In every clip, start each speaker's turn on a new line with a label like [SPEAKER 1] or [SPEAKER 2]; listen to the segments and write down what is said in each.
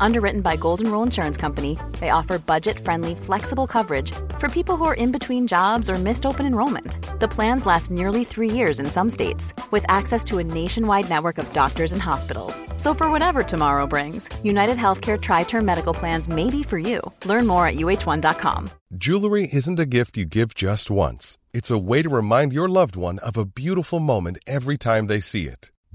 [SPEAKER 1] Underwritten by Golden Rule Insurance Company, they offer budget friendly, flexible coverage for people who are in between jobs or missed open enrollment. The plans last nearly three years in some states, with access to a nationwide network of doctors and hospitals. So, for whatever tomorrow brings, United Healthcare Tri Term Medical Plans may be for you. Learn more at uh1.com.
[SPEAKER 2] Jewelry isn't a gift you give just once, it's a way to remind your loved one of a beautiful moment every time they see it.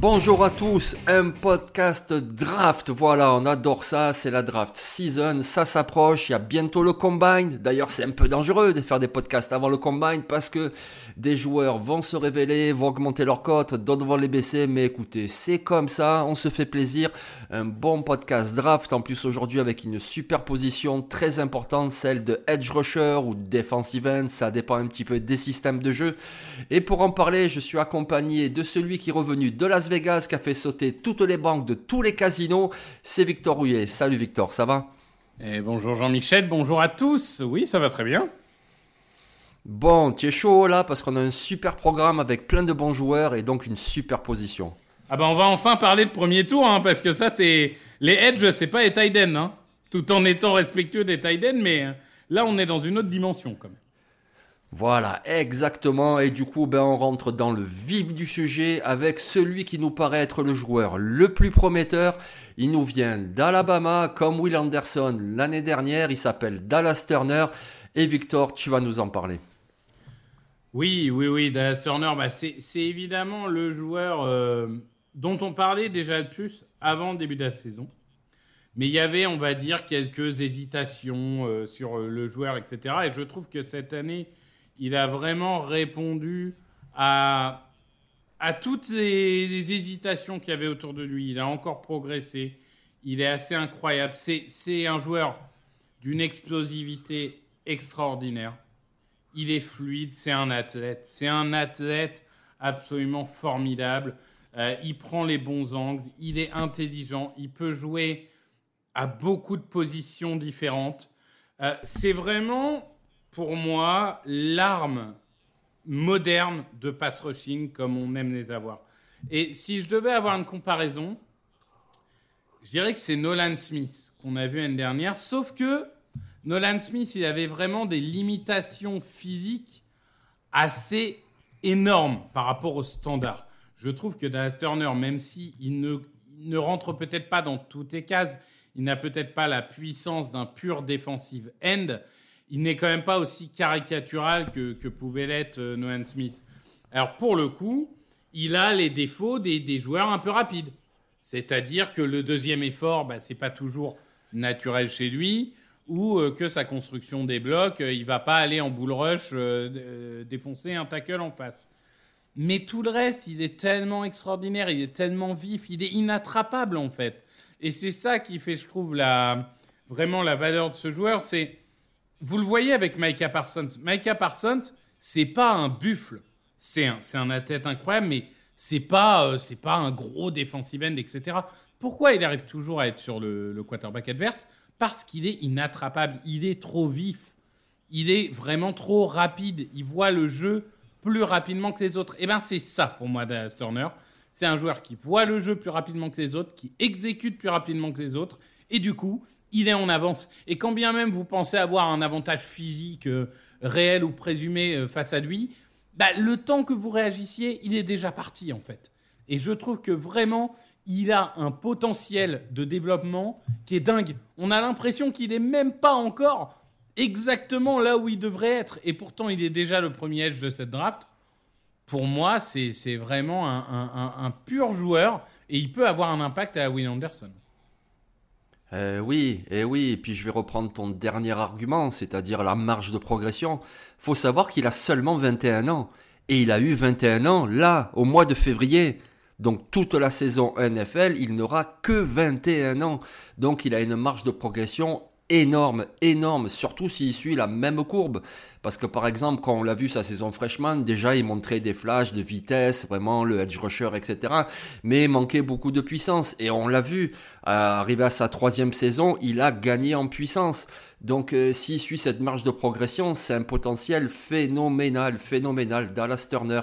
[SPEAKER 3] Bonjour à tous, un podcast draft, voilà, on adore ça, c'est la draft season, ça s'approche, il y a bientôt le combine, d'ailleurs c'est un peu dangereux de faire des podcasts avant le combine parce que des joueurs vont se révéler, vont augmenter leur cote, d'autres vont les baisser, mais écoutez, c'est comme ça, on se fait plaisir, un bon podcast draft, en plus aujourd'hui avec une superposition très importante, celle de edge rusher ou defensive end, ça dépend un petit peu des systèmes de jeu, et pour en parler, je suis accompagné de celui qui est revenu de Las Vegas, qui a fait sauter toutes les banques de tous les casinos, c'est Victor Rouillet. Salut Victor, ça va?
[SPEAKER 4] Et bonjour Jean-Michel, bonjour à tous. Oui, ça va très bien.
[SPEAKER 3] Bon, tu es chaud là parce qu'on a un super programme avec plein de bons joueurs et donc une super position.
[SPEAKER 4] Ah bah on va enfin parler de premier tour, hein, parce que ça c'est... Les edge, c'est pas les tight hein, tout en étant respectueux des tight mais euh, là on est dans une autre dimension quand même.
[SPEAKER 3] Voilà, exactement. Et du coup, ben, on rentre dans le vif du sujet avec celui qui nous paraît être le joueur le plus prometteur. Il nous vient d'Alabama, comme Will Anderson l'année dernière. Il s'appelle Dallas Turner. Et Victor, tu vas nous en parler.
[SPEAKER 4] Oui, oui, oui, Dallas Turner, bah, c'est évidemment le joueur euh, dont on parlait déjà le plus avant le début de la saison. Mais il y avait, on va dire, quelques hésitations euh, sur euh, le joueur, etc. Et je trouve que cette année, il a vraiment répondu à, toutes les, les hésitations qu'il y avait autour de lui. Il a encore progressé. Il est assez incroyable. C'est un joueur d'une explosivité extraordinaire. Il est fluide, c'est un athlète. C'est un athlète absolument formidable. Euh, il prend les bons angles, il est intelligent, il peut jouer à beaucoup de positions différentes. Euh, c'est vraiment, pour moi, l'arme moderne de pass rushing comme on aime les avoir. Et si je devais avoir une comparaison, je dirais que c'est Nolan Smith qu'on a vu l'année dernière, sauf que Nolan Smith, il avait vraiment des limitations physiques assez énormes par rapport au standard. Je trouve que Dallas Turner, même si il ne, rentre peut-être pas dans toutes les cases, il n'a peut-être pas la puissance d'un pur defensive end, il n'est quand même pas aussi caricatural que, pouvait l'être euh, Nolan Smith. Alors pour le coup, il a les défauts des, des joueurs un peu rapides. C'est-à-dire que le deuxième effort, bah, c'est pas toujours naturel chez lui, ou euh, que sa construction des blocs, euh, il va pas aller en bull rush euh, défoncer un tackle en face. Mais tout le reste, il est tellement extraordinaire, il est tellement vif, il est inattrapable en fait. Et c'est ça qui fait, je trouve, la, vraiment la valeur de ce joueur. C'est, vous le voyez avec Micah Parsons. Micah Parsons, c'est pas un buffle, c'est un, c'est un athlète incroyable, mais c'est pas, c'est pas un gros defensive end, etc. Pourquoi il arrive toujours à être sur le quarterback adverse? Parce qu'il est inattrapable, il est trop vif, il est vraiment trop rapide, il voit le jeu plus rapidement que les autres. Et ben c'est ça pour moi Dallas Turner. C'est un joueur qui voit le jeu plus rapidement que les autres, qui exécute plus rapidement que les autres, et du coup, il est en avance. Et quand bien même vous pensez avoir un avantage physique euh, réel ou présumé euh, face à lui, bah, le temps que vous réagissiez, il est déjà parti en fait. Et je trouve que vraiment, il a un potentiel de développement qui est dingue. On a l'impression qu'il n'est même pas encore exactement là où il devrait être. Et pourtant, il est déjà le premier edge de cette draft. Pour moi, c'est vraiment un pur joueur et il peut avoir un impact à Will Anderson.
[SPEAKER 3] Euh, oui, et oui, et puis je vais reprendre ton dernier argument, c'est-à-dire la marge de progression. Faut savoir qu'il a seulement 21 ans. Et il a eu 21 ans, là, au mois de février. Donc toute la saison NFL, il n'aura que 21 ans. Donc il a une marge de progression énorme, énorme, surtout s'il suit la même courbe. Parce que par exemple, quand on l'a vu sa saison freshman, déjà il montrait des flashs de vitesse, vraiment le edge rusher, etc. Mais il manquait beaucoup de puissance. Et on l'a vu, arrivé à sa troisième saison, il a gagné en puissance. Donc euh, s'il suit cette marge de progression, c'est un potentiel phénoménal, phénoménal. Dallas Turner.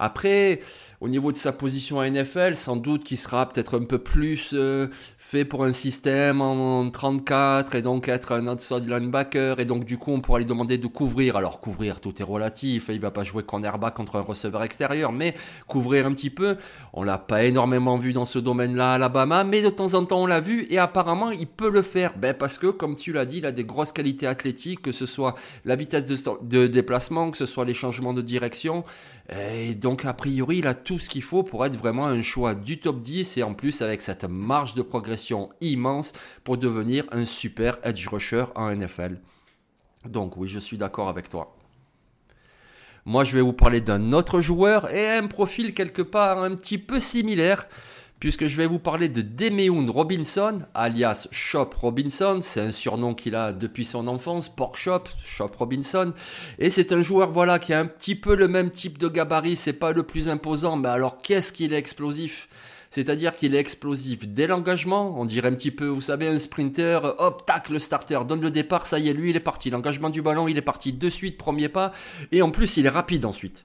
[SPEAKER 3] Après, au niveau de sa position à NFL, sans doute qu'il sera peut-être un peu plus euh, fait pour un système en 34 et donc être un outside linebacker et donc du coup on pourra lui demander de couvrir. Alors couvrir tout est relatif, il va pas jouer cornerback contre un receveur extérieur, mais couvrir un petit peu. On l'a pas énormément vu dans ce domaine-là à Alabama, mais de temps en temps on l'a vu et apparemment il peut le faire. Ben parce que comme tu l'as dit, il a des grosses qualités athlétiques, que ce soit la vitesse de, de déplacement, que ce soit les changements de direction. Et donc a priori il a tout ce qu'il faut pour être vraiment un choix du top 10 et en plus avec cette marge de progression immense pour devenir un super edge rusher en NFL. Donc oui, je suis d'accord avec toi. Moi, je vais vous parler d'un autre joueur et un profil quelque part un petit peu similaire, puisque je vais vous parler de Demeun Robinson, alias Shop Robinson. C'est un surnom qu'il a depuis son enfance, Pork Shop, Shop Robinson. Et c'est un joueur, voilà, qui a un petit peu le même type de gabarit. C'est pas le plus imposant, mais alors qu'est-ce qu'il est explosif? C'est-à-dire qu'il est explosif dès l'engagement. On dirait un petit peu, vous savez, un sprinter, hop, tac, le starter donne le départ, ça y est, lui, il est parti. L'engagement du ballon, il est parti de suite, premier pas. Et en plus, il est rapide ensuite.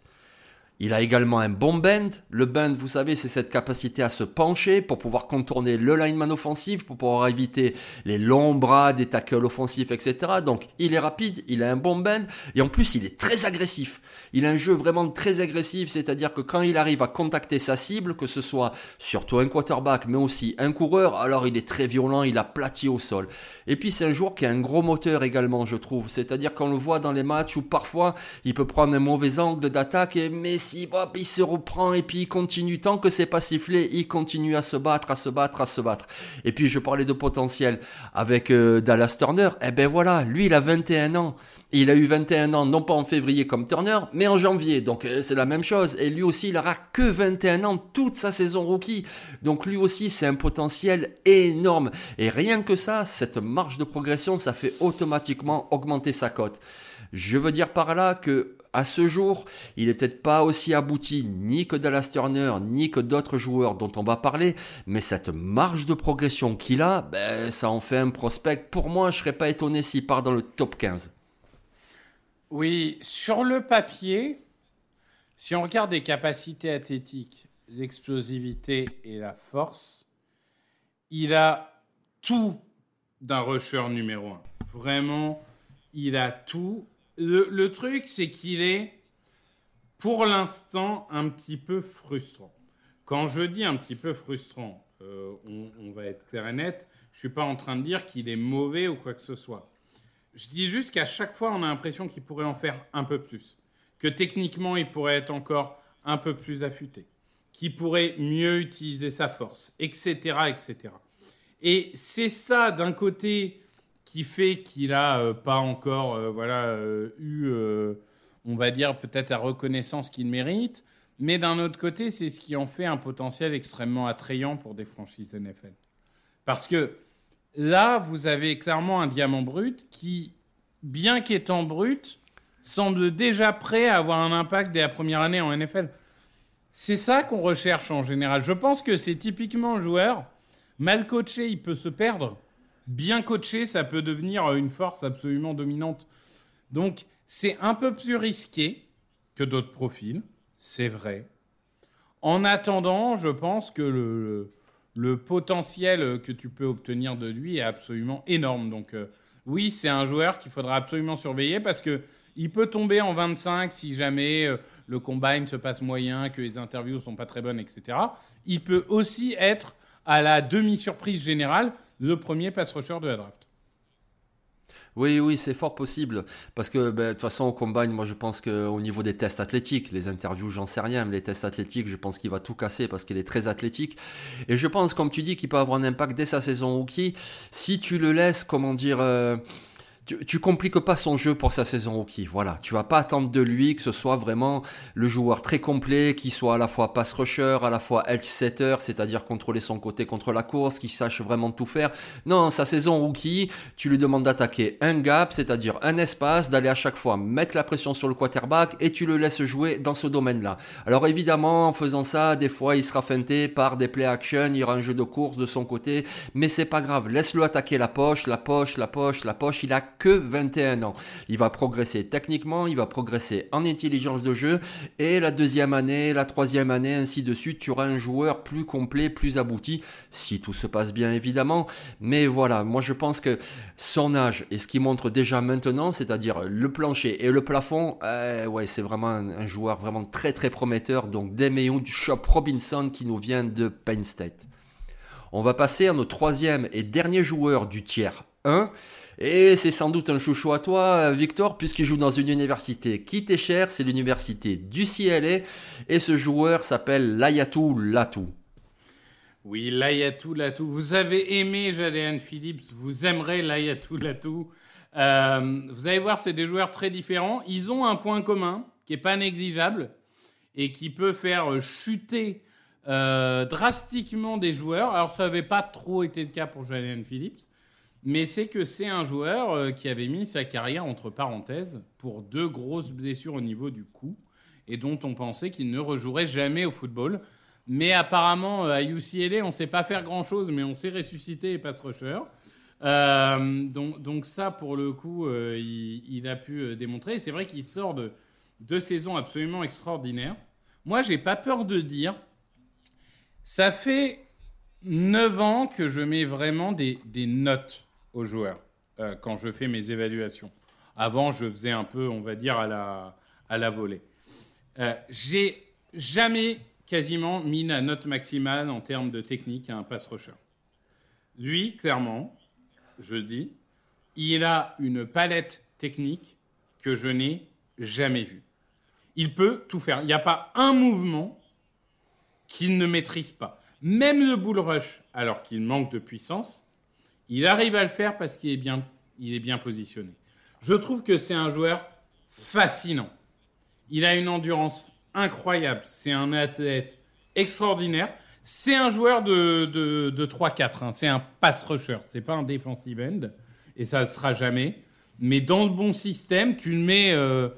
[SPEAKER 3] Il a également un bon bend. Le bend, vous savez, c'est cette capacité à se pencher pour pouvoir contourner le lineman offensif, pour pouvoir éviter les longs bras des tackles offensifs, etc. Donc, il est rapide, il a un bon bend, et en plus, il est très agressif. Il a un jeu vraiment très agressif, c'est-à-dire que quand il arrive à contacter sa cible, que ce soit surtout un quarterback, mais aussi un coureur, alors il est très violent, il aplatit au sol. Et puis, c'est un joueur qui a un gros moteur également, je trouve. C'est-à-dire qu'on le voit dans les matchs où parfois, il peut prendre un mauvais angle d'attaque, mais il se reprend et puis il continue. Tant que c'est pas sifflé, il continue à se battre, à se battre, à se battre. Et puis je parlais de potentiel avec euh, Dallas Turner. Eh ben voilà, lui il a 21 ans. Il a eu 21 ans, non pas en février comme Turner, mais en janvier. Donc euh, c'est la même chose. Et lui aussi, il aura que 21 ans toute sa saison rookie. Donc lui aussi, c'est un potentiel énorme. Et rien que ça, cette marge de progression, ça fait automatiquement augmenter sa cote. Je veux dire par là que à ce jour, il n'est peut-être pas aussi abouti ni que Dallas Turner, ni que d'autres joueurs dont on va parler, mais cette marge de progression qu'il a, ben, ça en fait un prospect. Pour moi, je serais pas étonné s'il part dans le top 15.
[SPEAKER 4] Oui, sur le papier, si on regarde les capacités athlétiques, l'explosivité et la force, il a tout d'un rusher numéro 1. Vraiment, il a tout le, truc, c'est qu'il est, pour l'instant, un petit peu frustrant. Quand je dis un petit peu frustrant, euh, on, va être clair et net, je ne suis pas en train de dire qu'il est mauvais ou quoi que ce soit. Je dis juste qu'à chaque fois, on a l'impression qu'il pourrait en faire un peu plus. Que techniquement, il pourrait être encore un peu plus affûté. Qu'il pourrait mieux utiliser sa force, etc. etc. Et c'est ça, d'un côté, qui fait qu'il a euh, pas encore euh, voilà euh, eu on va dire peut-être la reconnaissance qu'il mérite. Mais d'un autre côté c'est ce qui en fait un potentiel extrêmement attrayant pour des franchises NFL parce que là vous avez clairement un diamant brut qui bien qu'étant brut semble déjà prêt à avoir un impact dès la première année en NFL c'est ça qu'on recherche en général. Je pense que c'est typiquement un joueur mal coaché il peut se perdre bien coaché, ça peut devenir une force absolument dominante. Donc, c'est un peu plus risqué que d'autres profils, c'est vrai. En attendant, je pense que le, potentiel que tu peux obtenir de lui est absolument énorme. Donc, euh, oui, c'est un joueur qu'il faudra absolument surveiller parce que il peut tomber en 25 si jamais euh, le combine se passe moyen, que les interviews sont pas très bonnes, etc. Il peut aussi être à la demi-surprise générale le premier pass rusher de la draft.
[SPEAKER 3] Oui, oui, c'est fort possible. Parce que, ben, de toute façon, au combine, moi, je pense qu'au niveau des tests athlétiques, les interviews, j'en sais rien, mais les tests athlétiques, je pense qu'il va tout casser parce qu'il est très athlétique. Et je pense, comme tu dis, qu'il peut avoir un impact dès sa saison rookie. Si tu le laisses, comment dire, euh, tu, tu compliques pas son jeu pour sa saison rookie. Voilà, tu vas pas attendre de lui que ce soit vraiment le joueur très complet, qui soit à la fois pass rusher, à la fois edge setter, c'est-à-dire contrôler son côté contre la course, qui sache vraiment tout faire. Non, sa saison rookie, tu lui demandes d'attaquer un gap, c'est-à-dire un espace, d'aller à chaque fois mettre la pression sur le quarterback et tu le laisses jouer dans ce domaine-là. Alors évidemment, en faisant ça, des fois, il sera feinté par des play action, il y aura un jeu de course de son côté, mais c'est pas grave. Laisse-le attaquer la poche, la poche, la poche, la poche. Il a que 21 ans. Il va progresser techniquement, il va progresser en intelligence de jeu et la deuxième année, la troisième année, ainsi de suite, tu auras un joueur plus complet, plus abouti, si tout se passe bien évidemment. Mais voilà, moi je pense que son âge et ce qu'il montre déjà maintenant, c'est-à-dire le plancher et le plafond, euh, ouais, c'est vraiment un, joueur vraiment très très prometteur. Donc du Shop Robinson qui nous vient de Penn State. On va passer à notre troisième et dernier joueur du tiers 1. Et c'est sans doute un chouchou à toi, Victor, puisqu'il joue dans une université qui t'est chère, c'est l'université du CLA, et ce joueur s'appelle Layatou Latou.
[SPEAKER 4] Oui, Layatou Latou. Vous avez aimé Jadéan Phillips, vous aimerez Layatou Latou. Euh, vous allez voir, c'est des joueurs très différents. Ils ont un point commun qui n'est pas négligeable et qui peut faire chuter euh, drastiquement des joueurs. Alors, ça n'avait pas trop été le cas pour Jadéan Phillips mais c'est que c'est un joueur euh, qui avait mis sa carrière entre parenthèses pour deux grosses blessures au niveau du cou et dont on pensait qu'il ne rejouerait jamais au football. Mais apparemment, euh, à UCLA, on ne sait pas faire grand-chose, mais on sait ressusciter et pass rusher. Euh, donc, ça, pour le coup, il, a pu démontrer. C'est vrai qu'il sort de deux saisons absolument extraordinaires. Moi, j'ai pas peur de dire, ça fait 9 ans que je mets vraiment des notes aux joueurs euh, quand je fais mes évaluations. Avant, je faisais un peu, on va dire, à la, à la volée. Euh, j'ai jamais quasiment mis la note maximale en termes de technique à un pass rusher. Lui, clairement, je dis, il a une palette technique que je n'ai jamais vue. Il peut tout faire. Il n'y a pas un mouvement qu'il ne maîtrise pas. Même le bull rush, alors qu'il manque de puissance, il arrive à le faire parce qu'il est bien, il est bien positionné. Je trouve que c'est un joueur fascinant. Il a une endurance incroyable. C'est un athlète extraordinaire. C'est un joueur de, de, 3-4. Hein. C'est un pass rusher. C'est pas un defensive end. Et ça ne sera jamais. Mais dans le bon système, tu le mets. Euh,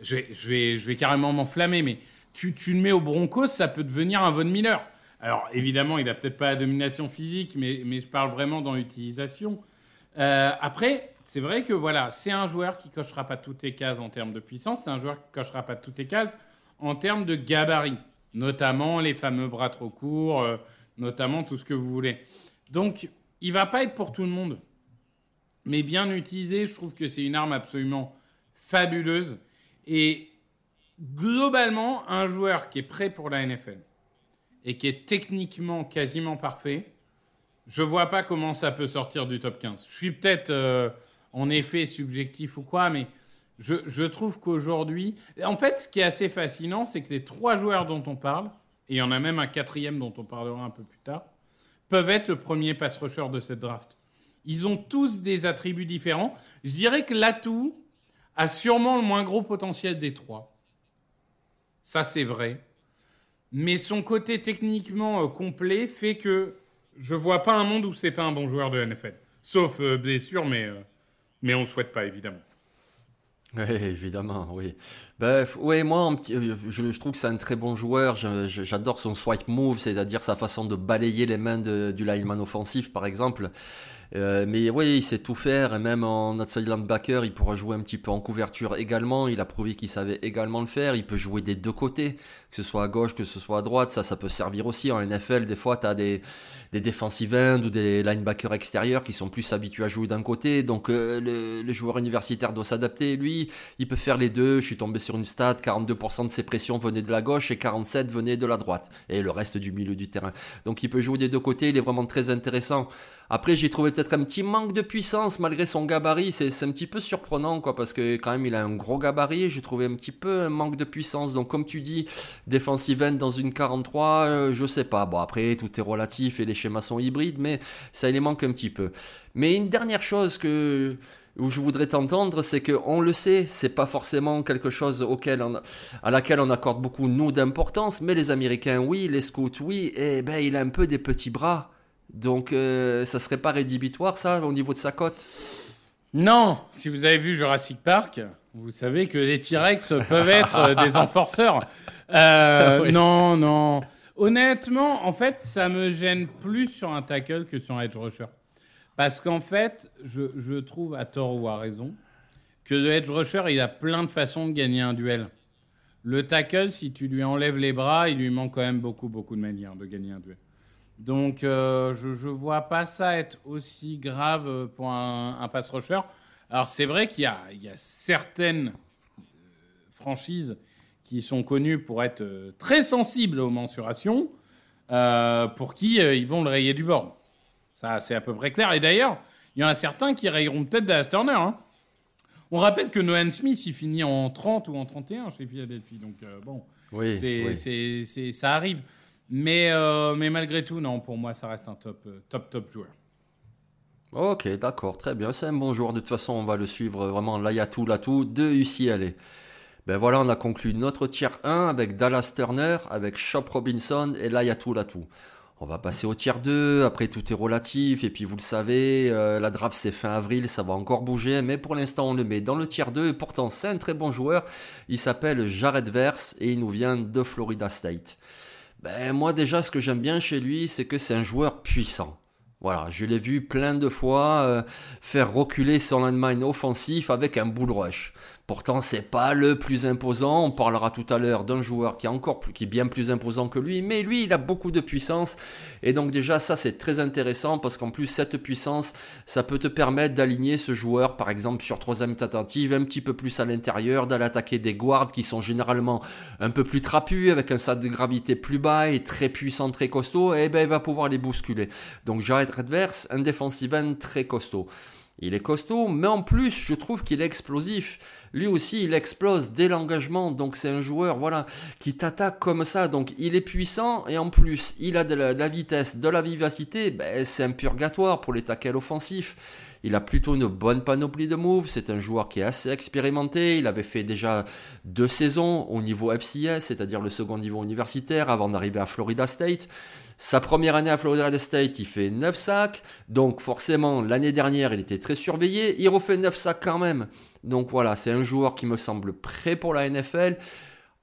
[SPEAKER 4] je, vais, je, vais, je vais carrément m'enflammer, mais tu, tu le mets au Broncos, ça peut devenir un Von Miller. Alors évidemment, il n'a peut-être pas la domination physique, mais, je parle vraiment dans l'utilisation. Euh, après, c'est vrai que voilà, c'est un joueur qui cochera pas toutes les cases en termes de puissance, c'est un joueur qui cochera pas toutes les cases en termes de gabarit, notamment les fameux bras trop courts, euh, notamment tout ce que vous voulez. Donc, il va pas être pour tout le monde, mais bien utilisé, je trouve que c'est une arme absolument fabuleuse et globalement un joueur qui est prêt pour la NFL et qui est techniquement quasiment parfait, je vois pas comment ça peut sortir du top 15. Je suis peut-être euh, en effet subjectif ou quoi, mais je, trouve qu'aujourd'hui, en fait, ce qui est assez fascinant, c'est que les trois joueurs dont on parle, et il y en a même un quatrième dont on parlera un peu plus tard, peuvent être le premier pass rusher de cette draft. Ils ont tous des attributs différents. Je dirais que l'atout a sûrement le moins gros potentiel des trois. Ça, c'est vrai mais son côté techniquement euh, complet fait que je vois pas un monde où c'est pas un bon joueur de NFL. Sauf euh, blessure, mais, euh, mais on ne souhaite pas, évidemment.
[SPEAKER 3] Oui, évidemment, oui. Bref, oui, moi, je, trouve que c'est un très bon joueur. J'adore son swipe move, c'est-à-dire sa façon de balayer les mains du lineman offensif, par exemple. Euh, mais oui, il sait tout faire, et même en outside linebacker, il pourra jouer un petit peu en couverture également. Il a prouvé qu'il savait également le faire. Il peut jouer des deux côtés, que ce soit à gauche, que ce soit à droite. Ça, ça peut servir aussi. En NFL, des fois, tu as des, des defensive ou des linebackers extérieurs qui sont plus habitués à jouer d'un côté. Donc, euh, le, le, joueur universitaire doit s'adapter. Lui, lui, il peut faire les deux. Je suis tombé sur une stat, 42% de ses pressions venaient de la gauche et 47 venaient de la droite. Et le reste du milieu du terrain. Donc il peut jouer des deux côtés, il est vraiment très intéressant. Après, j'ai trouvé peut-être un petit manque de puissance malgré son gabarit. C'est un petit peu surprenant, quoi, parce que quand même, il a un gros gabarit. J'ai trouvé un petit peu un manque de puissance. Donc, comme tu dis, defensive end dans une 43, euh, je sais pas. Bon, après, tout est relatif et les schémas sont hybrides, mais ça, il manque un petit peu. Mais une dernière chose que où je voudrais t'entendre, c'est que on le sait, c'est pas forcément quelque chose auquel on, à laquelle on accorde beaucoup nous d'importance, mais les Américains oui, les Scouts oui, et ben il a un peu des petits bras. Donc, euh, ça serait pas rédhibitoire, ça, au niveau de sa cote?
[SPEAKER 4] Non Si vous avez vu Jurassic Park, vous savez que les T-Rex peuvent être euh, des enforceurs. Euh, Non, non. Honnêtement, en fait, ça me gêne plus sur un tackle que sur un edge rusher. Parce qu'en fait, je, je, trouve, à tort ou à raison, que le edge rusher, il a plein de façons de gagner un duel. Le tackle, si tu lui enlèves les bras, il lui manque quand même beaucoup, beaucoup de manières de gagner un duel. Donc, euh, je ne vois pas ça être aussi grave pour un, un pass rusher. Alors, c'est vrai qu'il y, y a, certaines euh, franchises qui sont connues pour être euh, très sensibles aux mensurations, euh, pour qui euh, ils vont le rayer du bord. Ça, c'est à peu près clair. Et d'ailleurs, il y en a certains qui rayeront peut-être Dallas Turner. Hein. On rappelle que Nolan Smith, il finit en 30 ou en 31 chez Philadelphie. Donc, euh, bon,
[SPEAKER 3] Oui,
[SPEAKER 4] ça arrive. Mais, euh, mais malgré tout, non, pour moi, ça reste un top, euh, top, top joueur.
[SPEAKER 3] Ok, d'accord, très bien. C'est un bon joueur. De toute façon, on va le suivre vraiment l'ayatou, l'atout de UCLA. Ben voilà, on a conclu notre tier 1 avec Dallas Turner, avec Shop Robinson et l'ayatou, l'atout. On va passer au tier 2. Après, tout est relatif. Et puis, vous le savez, euh, la draft, c'est fin avril. Ça va encore bouger. Mais pour l'instant, on le met dans le tier 2. Et pourtant, c'est un très bon joueur. Il s'appelle Jared Verse et il nous vient de Florida State. Ben, moi, déjà, ce que j'aime bien chez lui, c'est que c'est un joueur puissant. Voilà, je l'ai vu plein de fois euh, faire reculer son landmine offensif avec un bull rush. Pourtant, c'est pas le plus imposant. On parlera tout à l'heure d'un joueur qui est encore qui est bien plus imposant que lui, mais lui, il a beaucoup de puissance. Et donc déjà, ça, c'est très intéressant parce qu'en plus, cette puissance, ça peut te permettre d'aligner ce joueur, par exemple, sur troisième tentative, un petit peu plus à l'intérieur, d'aller attaquer des guards qui sont généralement un peu plus trapus, avec un centre de gravité plus bas et très puissant, très costaud. Et ben, il va pouvoir les bousculer. Donc, Jared Redverse, un defensive end très costaud. Il est costaud, mais en plus, je trouve qu'il est explosif. Lui aussi, il explose dès l'engagement. Donc, c'est un joueur, voilà, qui t'attaque comme ça. Donc, il est puissant et en plus, il a de la, de la vitesse, de la vivacité. Ben, c'est un purgatoire pour les tackles offensifs. Il a plutôt une bonne panoplie de moves. C'est un joueur qui est assez expérimenté. Il avait fait déjà deux saisons au niveau FCS, c'est-à-dire le second niveau universitaire, avant d'arriver à Florida State. Sa première année à Florida State, il fait 9 sacs. Donc forcément, l'année dernière, il était très surveillé. Il refait 9 sacs quand même. Donc voilà, c'est un joueur qui me semble prêt pour la NFL.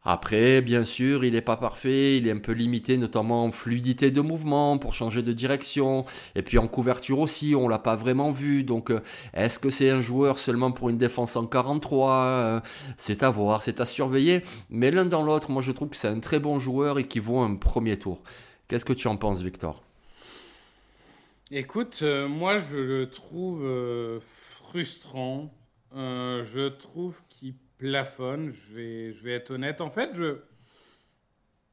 [SPEAKER 3] Après, bien sûr, il n'est pas parfait, il est un peu limité, notamment en fluidité de mouvement pour changer de direction. Et puis en couverture aussi, on l'a pas vraiment vu. Donc, euh, est-ce que c'est un joueur seulement pour une défense en 43 Euh, C'est à voir, c'est à surveiller. Mais l'un dans l'autre, moi je trouve que c'est un très bon joueur et qui vaut un premier tour. Qu'est-ce que tu en penses, Victor?
[SPEAKER 4] Écoute, euh, moi je le trouve euh, frustrant. Euh, je trouve qu'il plafonne. Je vais, je vais être honnête. En fait, je...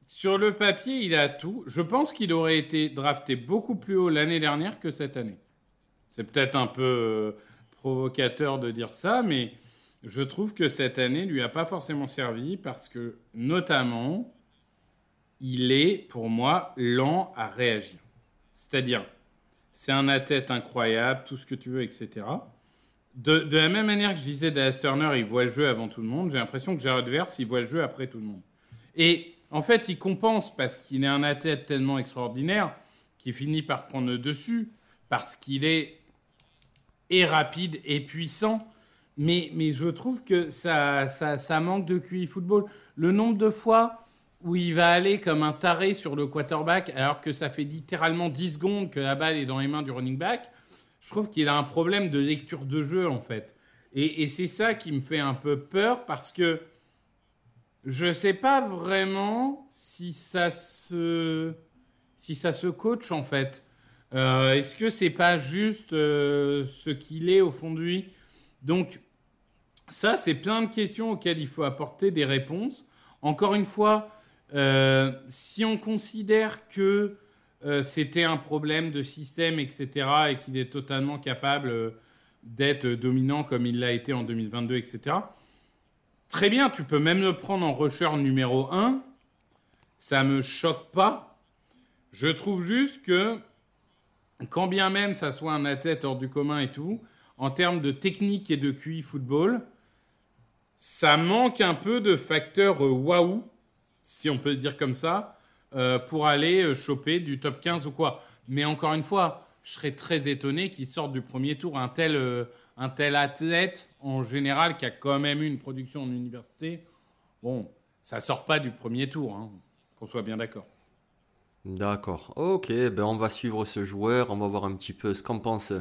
[SPEAKER 4] sur le papier, il a tout. Je pense qu'il aurait été drafté beaucoup plus haut l'année dernière que cette année. C'est peut-être un peu provocateur de dire ça, mais je trouve que cette année lui a pas forcément servi parce que, notamment, il est, pour moi, lent à réagir. C'est-à-dire, c'est un athlète incroyable, tout ce que tu veux, etc. De, la même manière que je disais Dallas Turner, il voit le jeu avant tout le monde, j'ai l'impression que Jared Verse, il voit le jeu après tout le monde. Et en fait, il compense parce qu'il est un athlète tellement extraordinaire qu'il finit par prendre le dessus, parce qu'il est et rapide et puissant. Mais, je trouve que ça, ça manque de QI football. Le nombre de fois où il va aller comme un taré sur le quarterback alors que ça fait littéralement 10 secondes que la balle est dans les mains du running back, je trouve qu'il a un problème de lecture de jeu en fait. Et, c'est ça qui me fait un peu peur parce que je sais pas vraiment si ça se, si ça se coach en fait. Euh, Est-ce que c'est pas juste euh, ce qu'il est au fond de lui? Donc, ça, c'est plein de questions auxquelles il faut apporter des réponses. Encore une fois, euh, si on considère que euh, c'était un problème de système, etc., et qu'il est totalement capable euh, d'être dominant comme il l'a été en 2022, etc., très bien, tu peux même le prendre en rusher numéro 1. Ça me choque pas. Je trouve juste que, quand bien même ça soit un athlète hors du commun et tout, en termes de technique et de QI football, ça manque un peu de facteur waouh, si on peut dire comme ça, euh, pour aller euh, choper du top 15 ou quoi. Mais encore une fois, je serais très étonné qu'il sorte du premier tour un tel, un tel athlète, en général, qui a quand même eu une production en université. Bon, ça sort pas du premier tour, hein, qu'on soit bien d'accord.
[SPEAKER 3] D'accord. Ok, ben on va suivre ce joueur, on va voir un petit peu ce qu'en pensent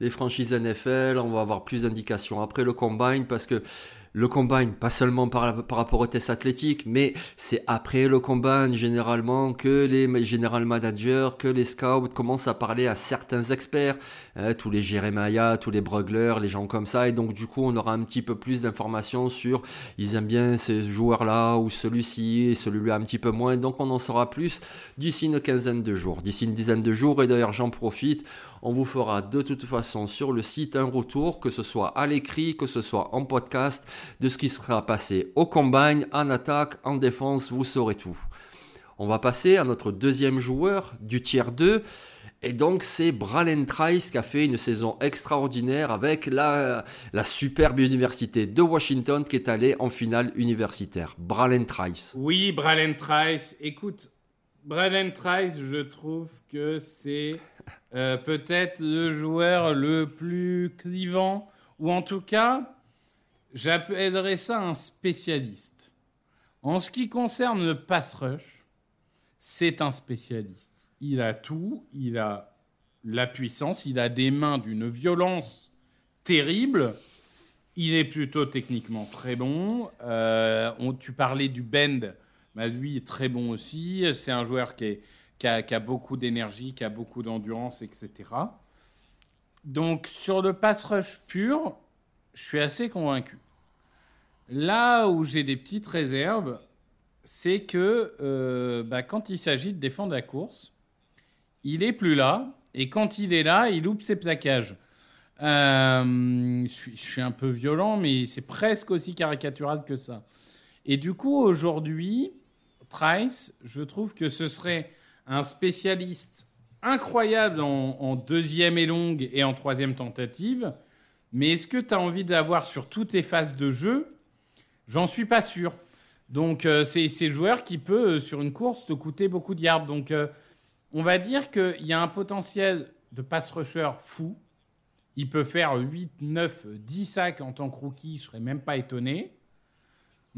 [SPEAKER 3] les franchises NFL, on va avoir plus d'indications après le combine parce que le combine, pas seulement par, rapport aux tests athlétiques, mais c'est après le combine généralement que les general managers, que les scouts commencent à parler à certains experts, hein, tous les Jeremiah, tous les Brugler, les gens comme ça, et donc du coup on aura un petit peu plus d'informations sur ils aiment bien ces joueurs-là ou celui-ci celui-là un petit peu moins, donc on en saura plus d'ici une quinzaine de jours, d'ici une dizaine de jours, et d'ailleurs j'en profite, on vous fera de toute façon sur le site un retour, que ce soit à l'écrit, que ce soit en podcast, de ce qui sera passé au combine, en attaque, en défense, vous saurez tout. On va passer à notre deuxième joueur du tiers 2. Et donc c'est Bralen Trice qui a fait une saison extraordinaire avec la, la superbe université de Washington qui est allé en finale universitaire. Bralen Trice.
[SPEAKER 4] Oui, Bralen Trice. Écoute, Bralen Trice, je trouve que c'est euh, peut-être le joueur le plus clivant, ou en tout cas, j'appellerais ça un spécialiste. En ce qui concerne le pass rush, c'est un spécialiste. Il a tout, il a la puissance, il a des mains d'une violence terrible. Il est plutôt techniquement très bon. Euh, on, tu parlais du bend, bah, lui est très bon aussi. C'est un joueur qui est, qui a, beaucoup d'énergie, qui a beaucoup d'endurance, etc. Donc sur le pass rush pur, je suis assez convaincu. Là où j'ai des petites réserves, c'est que euh, bah, quand il s'agit de défendre la course, il est plus là, et quand il est là, il loupe ses plaquages. Euh, je, je, suis, un peu violent, mais c'est presque aussi caricatural que ça. Et du coup, aujourd'hui, Trice, je trouve que ce serait un spécialiste incroyable en, deuxième et longue et en troisième tentative. Mais est-ce que tu as envie d'avoir sur toutes tes phases de jeu? J'en suis pas sûr. Donc, euh, c'est ces joueurs qui peut, euh, sur une course, te coûter beaucoup de yards. Donc, euh, on va dire qu'il y a un potentiel de pass rusher fou. Il peut faire 8, 9, 10 sacs en tant que rookie, je serais même pas étonné.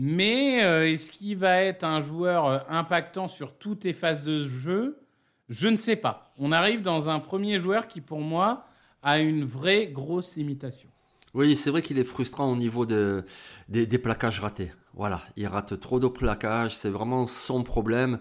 [SPEAKER 4] Mais euh, est-ce qu'il va être un joueur euh, impactant sur toutes les phases de jeu? Je ne sais pas. On arrive dans un premier joueur qui, pour moi, a une vraie grosse limitation.
[SPEAKER 3] Oui, c'est vrai qu'il est frustrant au niveau de, des, des plaquages ratés. Voilà, il rate trop de plaquages, c'est vraiment son problème.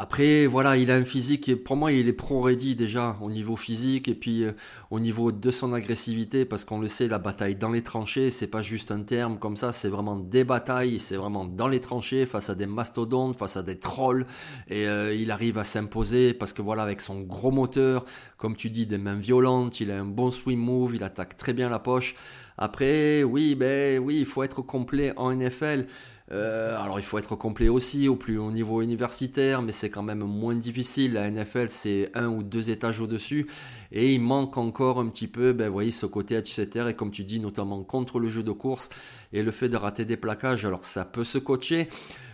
[SPEAKER 3] Après, voilà, il a un physique, pour moi, il est pro-ready déjà au niveau physique et puis euh, au niveau de son agressivité, parce qu'on le sait, la bataille dans les tranchées, c'est pas juste un terme comme ça, c'est vraiment des batailles, c'est vraiment dans les tranchées, face à des mastodontes, face à des trolls, et euh, il arrive à s'imposer parce que voilà, avec son gros moteur, comme tu dis, des mains violentes, il a un bon swing move, il attaque très bien la poche. Après, oui, ben oui, il faut être complet en NFL. Euh, alors il faut être complet aussi au plus haut niveau universitaire, mais c'est quand même moins difficile. La NFL c'est un ou deux étages au-dessus et il manque encore un petit peu, ben voyez ce côté etc. Et comme tu dis, notamment contre le jeu de course et le fait de rater des plaquages. Alors ça peut se coacher.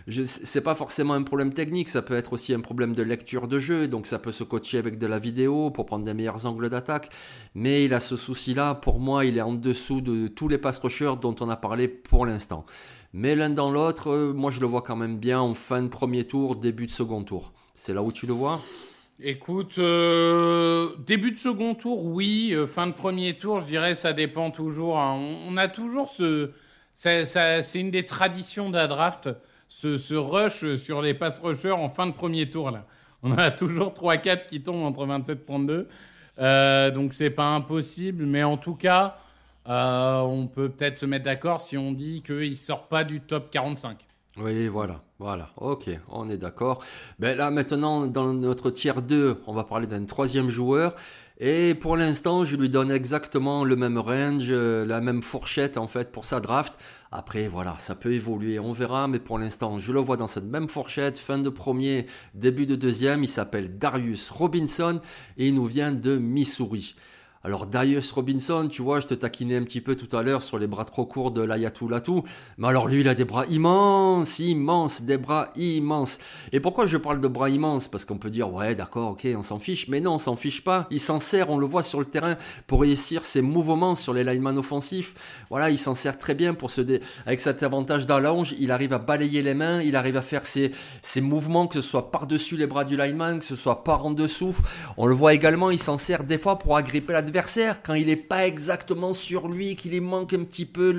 [SPEAKER 3] C'est pas forcément un problème technique, ça peut être aussi un problème de lecture de jeu, donc ça peut se coacher avec de la vidéo pour prendre des meilleurs angles d'attaque. Mais il a ce souci-là, pour moi, il est en dessous de tous les pass rushers dont on a parlé pour l'instant. Mais l'un dans l'autre, euh, moi je le vois quand même bien en fin de premier tour, début de second tour. C'est là où tu le vois?
[SPEAKER 4] Écoute, euh, début de second tour, oui. Euh, fin de premier tour, je dirais, ça dépend toujours. Hein. On, a toujours ce. c'est une des traditions de draft, ce, rush sur les pass rushers en fin de premier tour. Là. On a toujours 3-4 qui tombent entre 27 et 32. Euh, donc c'est pas impossible. Mais en tout cas, euh, on peut peut-être se mettre d'accord si on dit qu'il sort pas du top 45.
[SPEAKER 3] Oui, voilà, voilà. Ok, on est d'accord. Ben là, maintenant, dans notre tiers 2, on va parler d'un troisième joueur. Et pour l'instant, je lui donne exactement le même range, euh, la même fourchette en fait pour sa draft. Après, voilà, ça peut évoluer, on verra, mais pour l'instant, je le vois dans cette même fourchette, fin de premier, début de deuxième. Il s'appelle Darius Robinson et il nous vient de Missouri. Alors Darius Robinson, tu vois, je te taquinais un petit peu tout à l'heure sur les bras trop courts de l'Ayatou Latou, mais alors lui, il a des bras immenses, immenses, des bras immenses. Et pourquoi je parle de bras immenses? Parce qu'on peut dire, ouais, d'accord, ok, on s'en fiche, mais non, on s'en fiche pas. Il s'en sert, on le voit sur le terrain pour réussir ses mouvements sur les linemen offensifs. Voilà, il s'en sert très bien pour se avec cet avantage d'allonge, il arrive à balayer les mains, il arrive à faire ses, ses mouvements, que ce soit par-dessus les bras du lineman, que ce soit par en dessous. On le voit également, il s'en sert des fois pour agripper l'adversaire quand il n'est pas exactement sur lui, qu'il lui manque un petit peu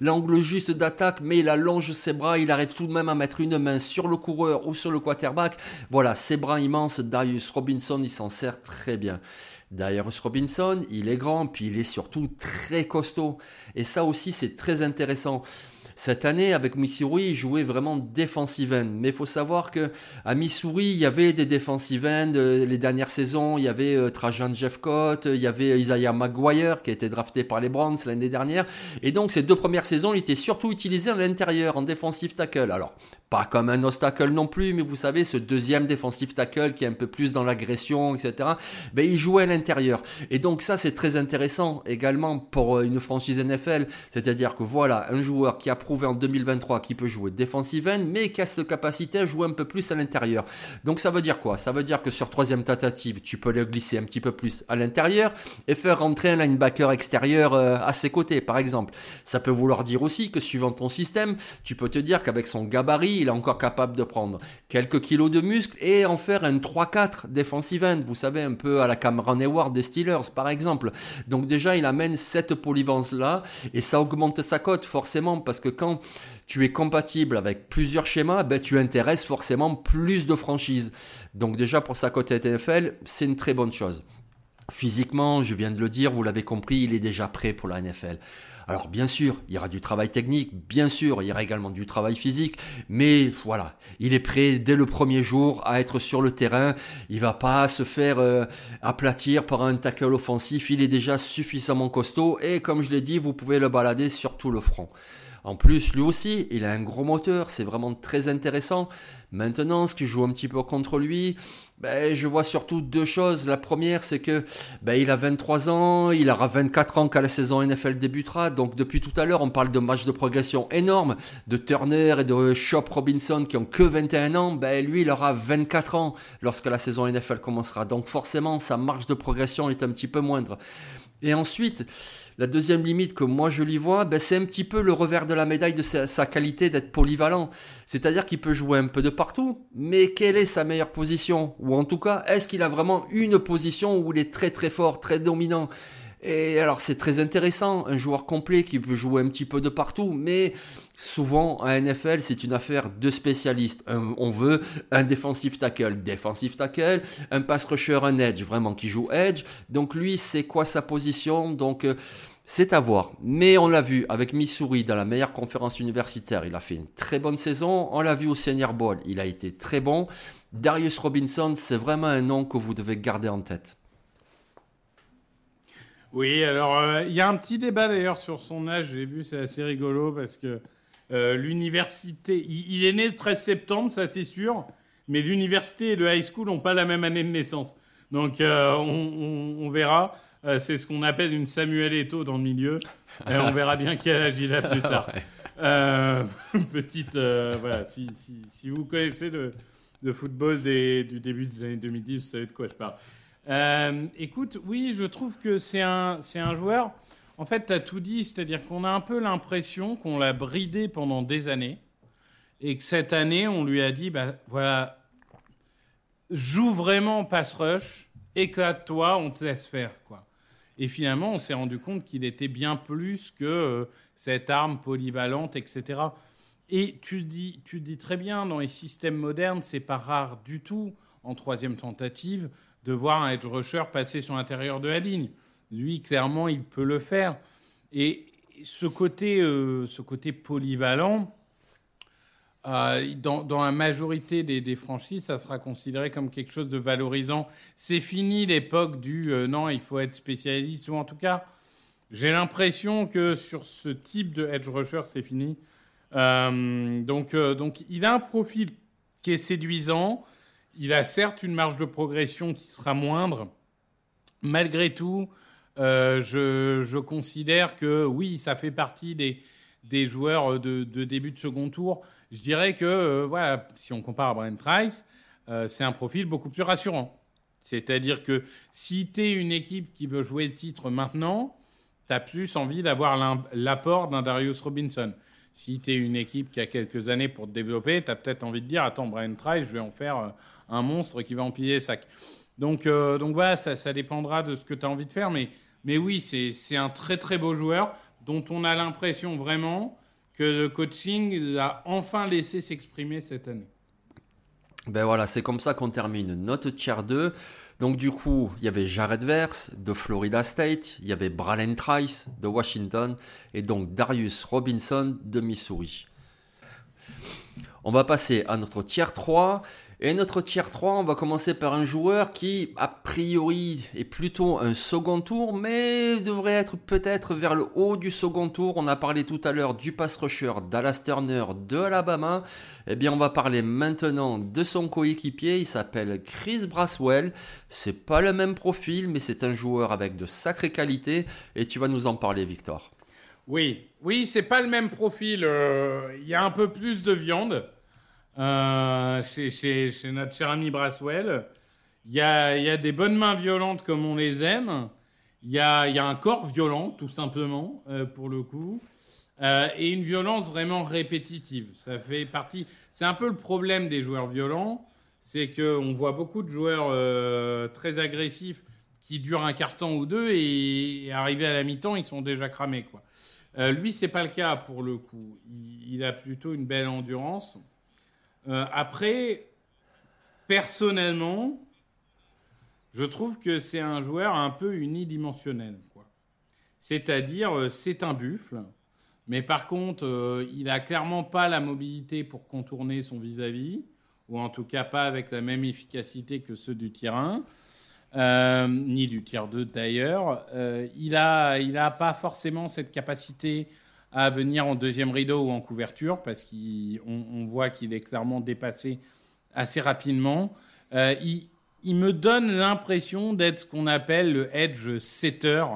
[SPEAKER 3] l'angle juste d'attaque, mais il allonge ses bras, il arrive tout de même à mettre une main sur le coureur ou sur le quarterback. Voilà, ses bras immenses, Darius Robinson, il s'en sert très bien. Darius Robinson, il est grand, puis il est surtout très costaud. Et ça aussi, c'est très intéressant. Cette année, avec Missouri, il jouait vraiment defensive end. Mais il faut savoir que à Missouri, il y avait des defensive end. Euh, les dernières saisons, il y avait euh, Trajan Jeffcott, il y avait Isaiah Maguire qui a été drafté par les Browns l'année dernière. Et donc, ces deux premières saisons, il était surtout utilisé à l'intérieur, en defensive tackle. Alors, pas comme un obstacle non plus, mais vous savez, ce deuxième défensif tackle qui est un peu plus dans l'agression, etc., ben, il jouait à l'intérieur. Et donc ça, c'est très intéressant également pour euh, une franchise NFL, c'est-à-dire que voilà, un joueur qui a en 2023 qu'il peut jouer defensive end, mais qui a cette capacité à jouer un peu plus à l'intérieur. Donc ça veut dire quoi? Ça veut dire que sur troisième tentative, tu peux le glisser un petit peu plus à l'intérieur et faire rentrer un linebacker extérieur euh, à ses côtés, par exemple. Ça peut vouloir dire aussi que suivant ton système, tu peux te dire qu'avec son gabarit, il est encore capable de prendre quelques kilos de muscle et en faire un 3-4 defensive end, vous savez, un peu à la Cameron Hayward des Steelers par exemple. Donc déjà, il amène cette polyvalence-là et ça augmente sa cote forcément parce que quand tu es compatible avec plusieurs schémas, ben, tu intéresses forcément plus de franchises. Donc déjà pour sa cote NFL, c'est une très bonne chose. Physiquement, je viens de le dire, vous l'avez compris, il est déjà prêt pour la NFL. Alors bien sûr, il y aura du travail technique, bien sûr, il y aura également du travail physique, mais voilà, il est prêt dès le premier jour à être sur le terrain. Il va pas se faire euh, aplatir par un tackle offensif, il est déjà suffisamment costaud et comme je l'ai dit, vous pouvez le balader sur tout le front. En plus, lui aussi, il a un gros moteur, c'est vraiment très intéressant. Maintenant, ce qui joue un petit peu contre lui, ben, je vois surtout deux choses. La première, c'est que ben, il a 23 ans, il aura 24 ans quand la saison NFL débutera. Donc depuis tout à l'heure, on parle de matchs de progression énormes, de Turner et de Shop Robinson qui ont que 21 ans. Ben, lui, il aura 24 ans lorsque la saison NFL commencera. Donc forcément, sa marge de progression est un petit peu moindre. Et ensuite, la deuxième limite que moi je lui vois, ben, c'est un petit peu le revers de la médaille de sa, qualité d'être polyvalent. C'est-à-dire qu'il peut jouer un peu de partout, mais quelle est sa meilleure position? Ou en tout cas, est-ce qu'il a vraiment une position où il est très très fort, très dominant? Et alors c'est très intéressant, un joueur complet qui peut jouer un petit peu de partout, mais souvent en NFL c'est une affaire de spécialistes. on veut un defensive tackle, defensive tackle, un pass rusher, un edge, vraiment qui joue edge. Donc lui c'est quoi sa position? Donc euh, c'est à voir. Mais on l'a vu avec Missouri dans la meilleure conférence universitaire, il a fait une très bonne saison. On l'a vu au Senior Bowl, il a été très bon. Darius Robinson, c'est vraiment un nom que vous devez garder en tête.
[SPEAKER 4] Oui, alors euh, il y a un petit débat d'ailleurs sur son âge, j'ai vu, c'est assez rigolo parce que euh, l'université, il, est né le 13 septembre, ça c'est sûr, mais l'université et le high school n'ont pas la même année de naissance. Donc euh, on, verra, c'est ce qu'on appelle une Samuel Eto dans le milieu, et on verra bien quel âge il a plus tard. petite, voilà, si, si, vous connaissez le, football du début des années 2010, vous savez de quoi je parle. Euh, écoute, oui, je trouve que c'est un, c'est un joueur. En fait, tu as tout dit, c'est-à-dire qu'on a un peu l'impression qu'on l'a bridé pendant des années et que cette année, on lui a dit bah, voilà, joue vraiment pass rush, éclate-toi, on te laisse faire. quoi. Et finalement, on s'est rendu compte qu'il était bien plus que euh, cette arme polyvalente, etc. Et tu dis, tu dis très bien, dans les systèmes modernes, c'est pas rare du tout en troisième tentative de voir un edge rusher passer sur l'intérieur de la ligne. Lui, clairement, il peut le faire. Et ce côté, euh, ce côté polyvalent, euh, dans, dans, la majorité des, des, franchises, ça sera considéré comme quelque chose de valorisant. C'est fini l'époque du euh, non, il faut être spécialiste, ou en tout cas, j'ai l'impression que sur ce type de edge rusher, c'est fini. Donc, donc, il a un profil qui est séduisant. Il a certes une marge de progression qui sera moindre. Malgré tout, je, je, considère que oui, ça fait partie des, joueurs de, début de second tour je dirais que, euh, voilà, si on compare à Brian Trice, euh, c'est un profil beaucoup plus rassurant. C'est-à-dire que si tu es une équipe qui veut jouer le titre maintenant, tu as plus envie d'avoir l'apport d'un Darius Robinson. Si tu es une équipe qui a quelques années pour te développer, tu as peut-être envie de dire Attends, Brian Trice, je vais en faire euh, un monstre qui va empiler sacs. Donc, donc voilà, ça, dépendra de ce que tu as envie de faire. Mais, oui, c'est un très très beau joueur dont on a l'impression vraiment que le coaching a enfin laissé s'exprimer cette année.
[SPEAKER 3] Ben voilà, c'est comme ça qu'on termine notre tier 2. Donc du coup, il y avait Jared Verse de Florida State, il y avait Bralen Trice de Washington et donc Darius Robinson de Missouri. On va passer à notre tier 3 et notre tier 3, on va commencer par un joueur qui, a priori, est plutôt un second tour, mais devrait être peut-être vers le haut du second tour. On a parlé tout à l'heure du pass rusher Dallas Turner de Alabama. Eh bien, on va parler maintenant de son coéquipier. Il s'appelle Chris Braswell. C'est pas le même profil, mais c'est un joueur avec de sacrées qualités. Et tu vas nous en parler, Victor.
[SPEAKER 4] Oui, oui, c'est pas le même profil. Euh, il y a un peu plus de viande. Euh, chez, notre cher ami Braswell. Il y a, des bonnes mains violentes comme on les aime. Il y a, un corps violent, tout simplement, euh, pour le coup. Euh, et une violence vraiment répétitive. Ça fait partie. C'est un peu le problème des joueurs violents. C'est qu'on voit beaucoup de joueurs très agressifs qui durent un carton ou deux et, arrivés à la mi-temps, ils sont déjà cramés. Quoi. Euh, lui, c'est pas le cas pour le coup. Il a plutôt une belle endurance. Euh, après, personnellement, je trouve que c'est un joueur un peu unidimensionnel. C'est-à-dire, euh, c'est un buffle, mais par contre, euh, il n'a clairement pas la mobilité pour contourner son vis-à-vis, ou en tout cas pas avec la même efficacité que ceux du tir 1, ni du tir 2 d'ailleurs. il n'a il a pas forcément cette capacité à venir en deuxième rideau ou en couverture, parce qu'on voit qu'il est clairement dépassé assez rapidement. Euh, il, me donne l'impression d'être ce qu'on appelle le edge setter,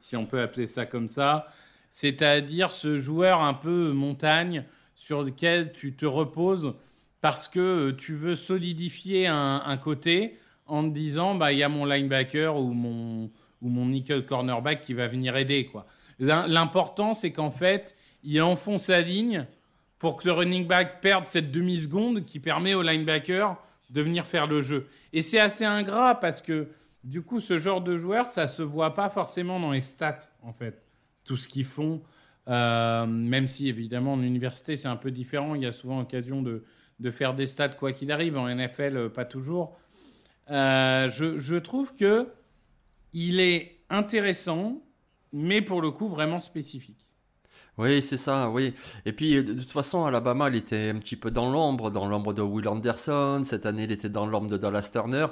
[SPEAKER 4] si on peut appeler ça comme ça, c'est-à-dire ce joueur un peu montagne sur lequel tu te reposes parce que tu veux solidifier un, un côté en te disant bah il y a mon linebacker ou mon ou mon nickel cornerback qui va venir aider quoi. L'important, c'est qu'en fait, il enfonce sa ligne pour que le running back perde cette demi-seconde qui permet au linebacker de venir faire le jeu. Et c'est assez ingrat parce que, du coup, ce genre de joueur, ça se voit pas forcément dans les stats, en fait. Tout ce qu'ils font, euh, même si, évidemment, en université, c'est un peu différent. Il y a souvent l'occasion de, de faire des stats quoi qu'il arrive. En NFL, euh, pas toujours. Euh, je, je trouve que il est intéressant mais pour le coup vraiment spécifique.
[SPEAKER 3] Oui, c'est ça, oui. Et puis, de toute façon, Alabama, il était un petit peu dans l'ombre, dans l'ombre de Will Anderson. Cette année, il était dans l'ombre de Dallas Turner.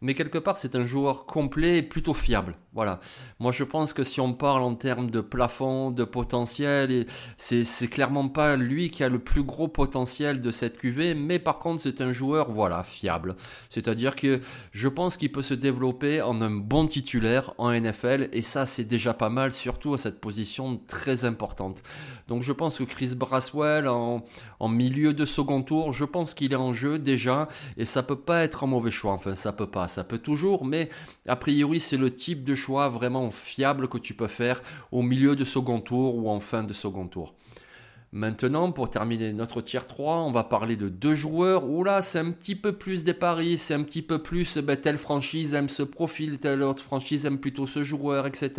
[SPEAKER 3] Mais quelque part, c'est un joueur complet et plutôt fiable. Voilà. Moi, je pense que si on parle en termes de plafond, de potentiel, c'est, c'est clairement pas lui qui a le plus gros potentiel de cette QV. Mais par contre, c'est un joueur, voilà, fiable. C'est-à-dire que je pense qu'il peut se développer en un bon titulaire en NFL. Et ça, c'est déjà pas mal, surtout à cette position très importante. Donc je pense que Chris Braswell en, milieu de second tour, je pense qu'il est en jeu déjà et ça peut pas être un mauvais choix. Enfin, ça peut pas, ça peut toujours, mais a priori c'est le type de choix vraiment fiable que tu peux faire au milieu de second tour ou en fin de second tour. Maintenant, pour terminer notre tier 3, on va parler de deux joueurs où là, c'est un petit peu plus des paris, c'est un petit peu plus ben, telle franchise aime ce profil, telle autre franchise aime plutôt ce joueur, etc.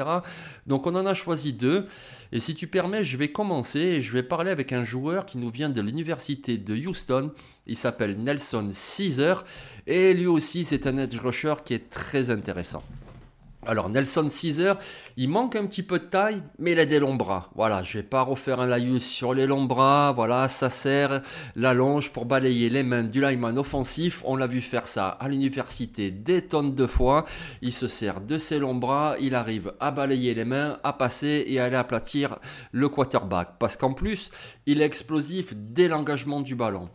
[SPEAKER 3] Donc on en a choisi deux. Et si tu permets, je vais commencer et je vais parler avec un joueur qui nous vient de l'université de Houston. Il s'appelle Nelson Caesar et lui aussi, c'est un edge rusher qui est très intéressant. Alors Nelson Caesar, il manque un petit peu de taille, mais il a des longs bras. Voilà, je vais pas refaire un laïus sur les longs bras. Voilà, ça sert la longe pour balayer les mains du lineman offensif. On l'a vu faire ça à l'université des tonnes de fois. Il se sert de ses longs bras, il arrive à balayer les mains, à passer et à aller aplatir le quarterback. Parce qu'en plus, il est explosif dès l'engagement du ballon.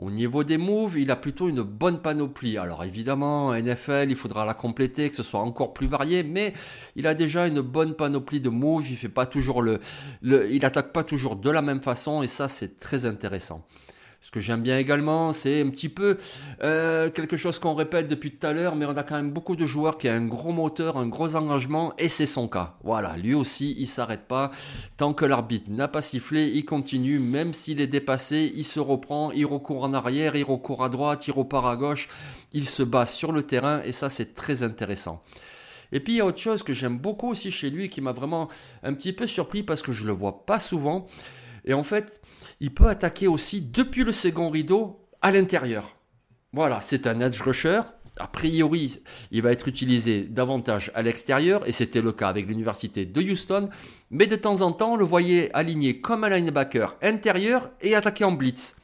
[SPEAKER 3] Au niveau des moves, il a plutôt une bonne panoplie. Alors évidemment, NFL, il faudra la compléter, que ce soit encore plus varié, mais il a déjà une bonne panoplie de moves. Il fait pas toujours le, le il attaque pas toujours de la même façon, et ça c'est très intéressant. Ce que j'aime bien également, c'est un petit peu euh, quelque chose qu'on répète depuis tout à l'heure, mais on a quand même beaucoup de joueurs qui ont un gros moteur, un gros engagement, et c'est son cas. Voilà, lui aussi, il s'arrête pas. Tant que l'arbitre n'a pas sifflé, il continue, même s'il est dépassé, il se reprend, il recourt en arrière, il recourt à droite, il repart à gauche, il se bat sur le terrain, et ça c'est très intéressant. Et puis il y a autre chose que j'aime beaucoup aussi chez lui, qui m'a vraiment un petit peu surpris parce que je le vois pas souvent. Et en fait, il peut attaquer aussi depuis le second rideau à l'intérieur. Voilà, c'est un edge rusher. A priori, il va être utilisé davantage à l'extérieur, et c'était le cas avec l'université de Houston, mais de temps en temps, on le voyait aligné comme un linebacker intérieur et attaquer en blitz.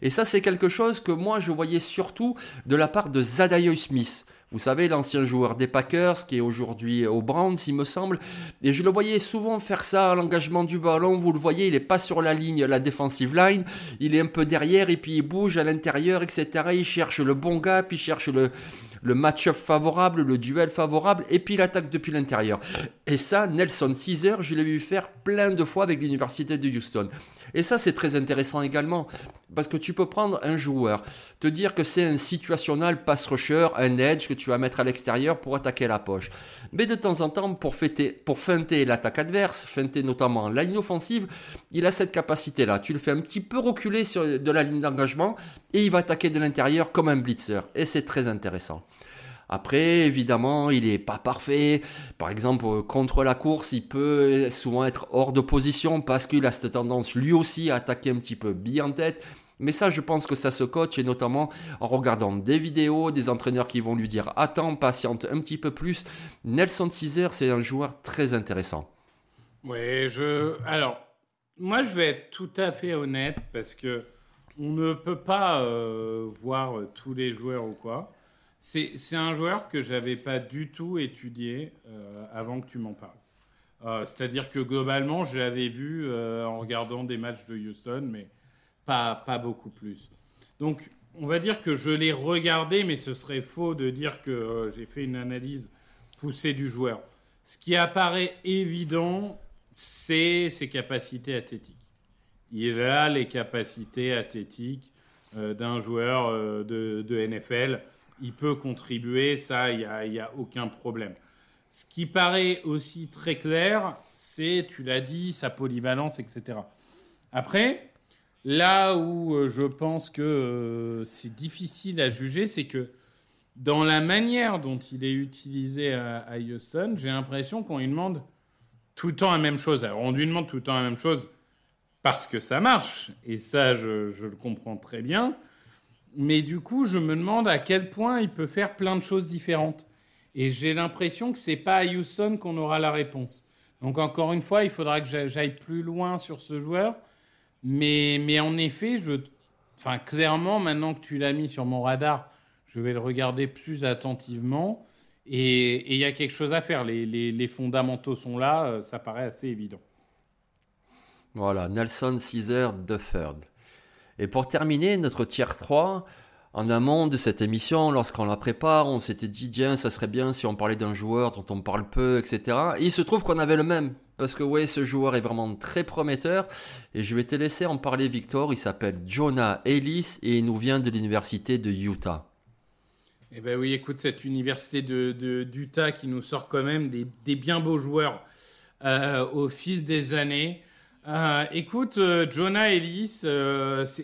[SPEAKER 3] Et ça, c'est quelque chose que moi, je voyais surtout de la part de Zadayo Smith. Vous savez, l'ancien joueur des Packers, qui est aujourd'hui au Browns, il me semble. Et je le voyais souvent faire ça à l'engagement du ballon. Vous le voyez, il n'est pas sur la ligne, la defensive line. Il est un peu derrière et puis il bouge à l'intérieur, etc. Il cherche le bon gap, il cherche le, le match-up favorable, le duel favorable, et puis il attaque depuis l'intérieur. Et ça, Nelson Caesar, je l'ai vu faire plein de fois avec l'université de Houston. Et ça, c'est très intéressant également, parce que tu peux prendre un joueur, te dire que c'est un situational pass rusher, un edge que tu vas mettre à l'extérieur pour attaquer la poche. Mais de temps en temps, pour, fêter, pour feinter l'attaque adverse, feinter notamment la ligne offensive, il a cette capacité-là. Tu le fais un petit peu reculer sur, de la ligne d'engagement et il va attaquer de l'intérieur comme un blitzer. Et c'est très intéressant. Après, évidemment, il n'est pas parfait. Par exemple, euh, contre la course, il peut souvent être hors de position parce qu'il a cette tendance lui aussi à attaquer un petit peu bien en tête. Mais ça, je pense que ça se coach et notamment en regardant des vidéos, des entraîneurs qui vont lui dire attends, patiente un petit peu plus. Nelson Caesar, c'est un joueur très intéressant.
[SPEAKER 4] Ouais, je. Alors, moi, je vais être tout à fait honnête parce que on ne peut pas euh, voir tous les joueurs ou quoi. C'est un joueur que j'avais pas du tout étudié euh, avant que tu m'en parles. Euh, c'est-à-dire que globalement, je l'avais vu en regardant des matchs de Houston, mais pas, pas beaucoup plus. Donc, on va dire que je l'ai regardé, mais ce serait faux de dire que j'ai fait une analyse poussée du joueur. Ce qui apparaît évident, c'est ses capacités athlétiques. Il a les capacités athlétiques d'un joueur de, de NFL il peut contribuer, ça, il n'y a, aucun problème. Ce qui paraît aussi très clair, c'est, tu l'as dit, sa polyvalence, etc. Après, là où euh, je pense que euh, c'est difficile à juger, c'est que dans la manière dont il est utilisé à, Houston, j'ai l'impression qu'on lui demande tout le temps la même chose. Alors, on lui demande tout le temps la même chose parce que ça marche, et ça, je, je le comprends très bien. Mais du coup, je me demande à quel point il peut faire plein de choses différentes. Et j'ai l'impression que c'est pas à Houston qu'on aura la réponse. Donc encore une fois, il faudra que j'aille plus loin sur ce joueur. Mais, mais en effet, je, enfin, clairement, maintenant que tu l'as mis sur mon radar, je vais le regarder plus attentivement. Et il y a quelque chose à faire. Les, les, fondamentaux sont là, euh, ça paraît assez évident.
[SPEAKER 3] Voilà, Nelson Caesar Third. Et pour terminer notre tier 3, en amont de cette émission, lorsqu'on la prépare, on s'était dit, tiens, ça serait bien si on parlait d'un joueur dont on parle peu, etc. Et il se trouve qu'on avait le même. Parce que ouais, ce joueur est vraiment très prometteur. Et je vais te laisser en parler, Victor. Il s'appelle Jonah Ellis et il nous vient de l'université de Utah.
[SPEAKER 4] Eh ben oui, écoute, cette université de, d'Utah qui nous sort quand même des, bien beaux joueurs euh, au fil des années. Euh, écoute, euh, Jonah Ellis,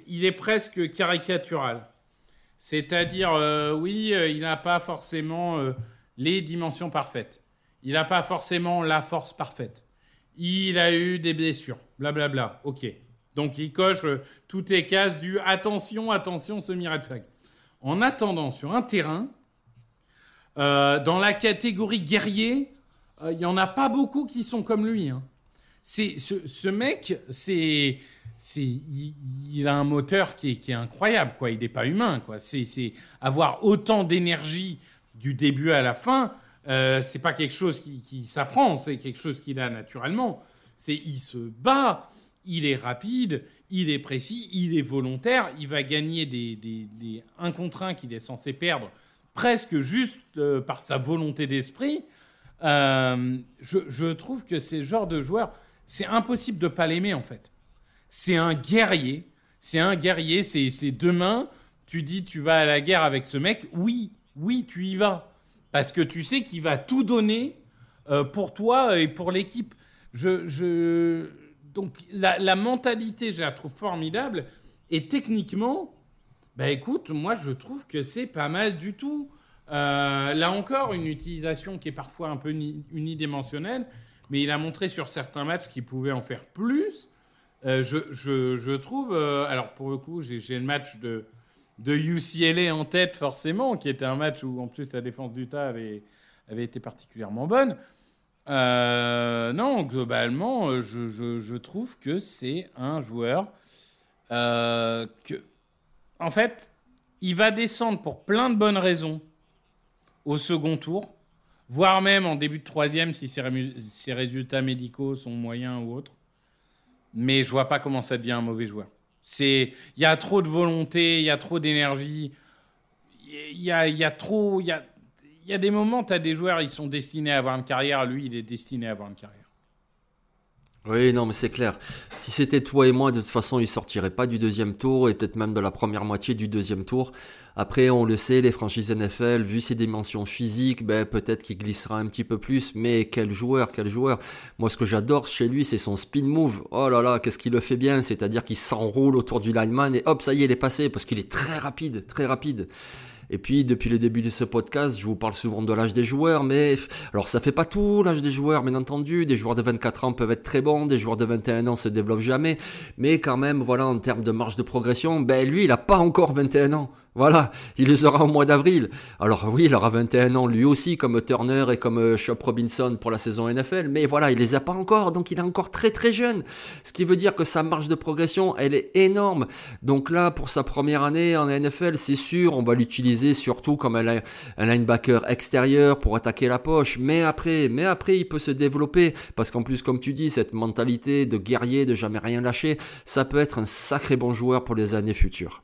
[SPEAKER 4] il est presque caricatural. C'est-à-dire, oui, il n'a pas forcément les dimensions parfaites. Il n'a pas forcément la force parfaite. Il a eu des blessures, blablabla. Bla, bla. Ok. Donc il coche toutes les cases du attention, attention, semi-red flag. En attendant, sur un terrain, Euh, dans la catégorie guerrier, il n'y en a pas beaucoup qui sont comme lui. Hein. C'est ce, mec, c'est c'est il, a un moteur qui est, qui est, incroyable quoi. Il n'est pas humain quoi. C'est avoir autant d'énergie du début à la fin. Euh, c'est pas quelque chose qui, qui s'apprend, c'est quelque chose qu'il a naturellement. C'est il se bat, il est rapide, il est précis, il est volontaire, il va gagner des, des, des 1 contre 1 qu'il est censé perdre presque juste euh, par sa volonté d'esprit. Euh, je, je, trouve que ces genres de joueurs, c'est impossible de pas l'aimer en fait. C'est un guerrier, c'est un guerrier, c'est demain, tu dis tu vas à la guerre avec ce mec, oui, oui, tu y vas. Parce que tu sais qu'il va tout donner euh, pour toi et pour l'équipe. Donc la, la, mentalité, je la trouve formidable. Et techniquement, bah écoute, moi je trouve que c'est pas mal du tout. Euh, là encore, une utilisation qui est parfois un peu unidimensionnelle, mais il a montré sur certains matchs qu'il pouvait en faire plus. Euh, je, je, je, trouve, euh, alors pour le coup, j'ai le match de, de UCLA en tête forcément, qui était un match où en plus la défense d'Utah avait, avait été particulièrement bonne. Euh, non, globalement, je, je, je, trouve que c'est un joueur que, en fait, il va descendre pour plein de bonnes raisons au second tour, voire même en début de troisième si ses, résultats médicaux sont moyens ou autres. Mais je vois pas comment ça devient un mauvais joueur. C'est, il y a trop de volonté, il y a trop d'énergie, il y a, y a trop, il y a, y a des moments, tu as des joueurs, ils sont destinés à avoir une carrière. Lui, il est destiné à avoir une carrière.
[SPEAKER 3] Oui, non, mais c'est clair. Si c'était toi et moi, de toute façon, il sortirait pas du deuxième tour et peut-être même de la première moitié du deuxième tour. Après, on le sait, les franchises NFL, vu ses dimensions physiques, ben, peut-être qu'il glissera un petit peu plus, mais quel joueur, quel joueur. Moi, ce que j'adore chez lui, c'est son spin move. Oh là là, qu'est-ce qu'il le fait bien. C'est-à-dire qu'il s'enroule autour du lineman et hop, ça y est, il est passé parce qu'il est très rapide, très rapide. Et puis, depuis le début de ce podcast, je vous parle souvent de l'âge des joueurs, mais alors ça fait pas tout l'âge des joueurs, bien entendu. Des joueurs de 24 ans peuvent être très bons, des joueurs de 21 ans se développent jamais, mais quand même, voilà, en termes de marge de progression, ben lui, il a pas encore 21 ans. Voilà, il les aura au mois d'avril. Alors oui, il aura 21 ans lui aussi, comme Turner et comme Shop euh, Robinson pour la saison NFL, mais voilà, il les a pas encore, donc il est encore très très jeune. Ce qui veut dire que sa marge de progression, elle est énorme. Donc là, pour sa première année en NFL, c'est sûr, on va l'utiliser surtout comme un, linebacker extérieur pour attaquer la poche. Mais après, mais après, il peut se développer parce qu'en plus, comme tu dis, cette mentalité de guerrier, de jamais rien lâcher, ça peut être un sacré bon joueur pour les années futures.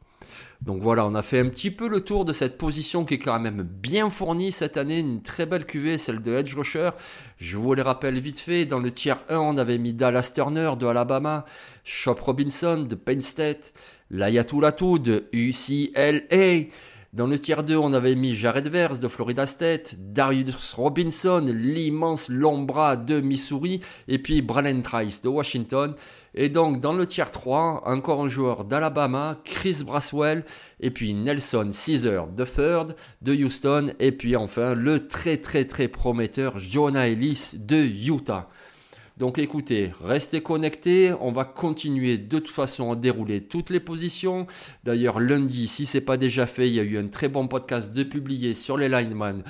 [SPEAKER 3] Donc voilà, on a fait un petit peu le tour de cette position qui est quand même bien fournie cette année, une très belle cuvée, celle de Edge Rusher. Je vous les rappelle vite fait, dans le tiers 1, on avait mis Dallas Turner de Alabama, Shop Robinson de Penn State, de UCLA, dans le tiers 2, on avait mis Jared Vers de Florida State, Darius Robinson, l'immense Lombra de Missouri, et puis Bralen Trice de Washington. Et donc, dans le tiers 3, encore un joueur d'Alabama, Chris Braswell, et puis Nelson Caesar de Third de Houston, et puis enfin le très très très prometteur Jonah Ellis de Utah. Donc écoutez, restez connectés, on va continuer de toute façon à dérouler toutes les positions. D'ailleurs lundi, si c'est pas déjà fait, il y a eu un très bon podcast de publié sur les linemen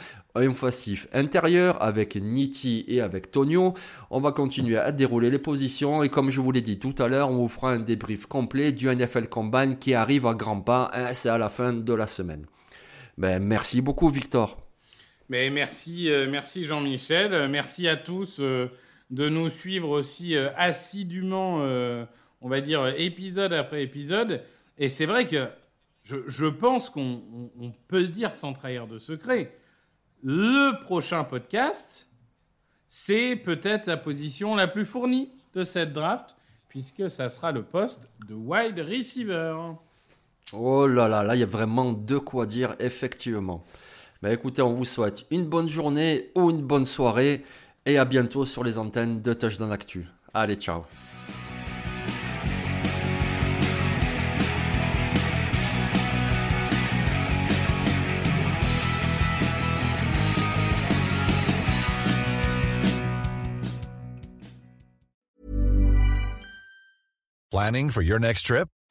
[SPEAKER 3] facif intérieur avec Nitti et avec Tonio. On va continuer à dérouler les positions et comme je vous l'ai dit tout à l'heure, on vous fera un débrief complet du NFL Combine qui arrive à grands pas. Hein, c'est à la fin de la semaine. Ben, merci beaucoup Victor.
[SPEAKER 4] Mais merci, euh, merci Jean-Michel. Merci à tous. Euh, de nous suivre aussi euh, assidûment, euh, on va dire, épisode après épisode. Et c'est vrai que je, pense qu'on peut le dire sans trahir de secret. Le prochain podcast, c'est peut-être la position la plus fournie de cette draft, puisque ça sera le poste de wide receiver.
[SPEAKER 3] Oh là là, là, il y a vraiment de quoi dire, effectivement. Bah, écoutez, on vous souhaite une bonne journée ou une bonne soirée et à bientôt sur les antennes de Touchdown Actu. Allez, ciao
[SPEAKER 5] Planning for your next trip?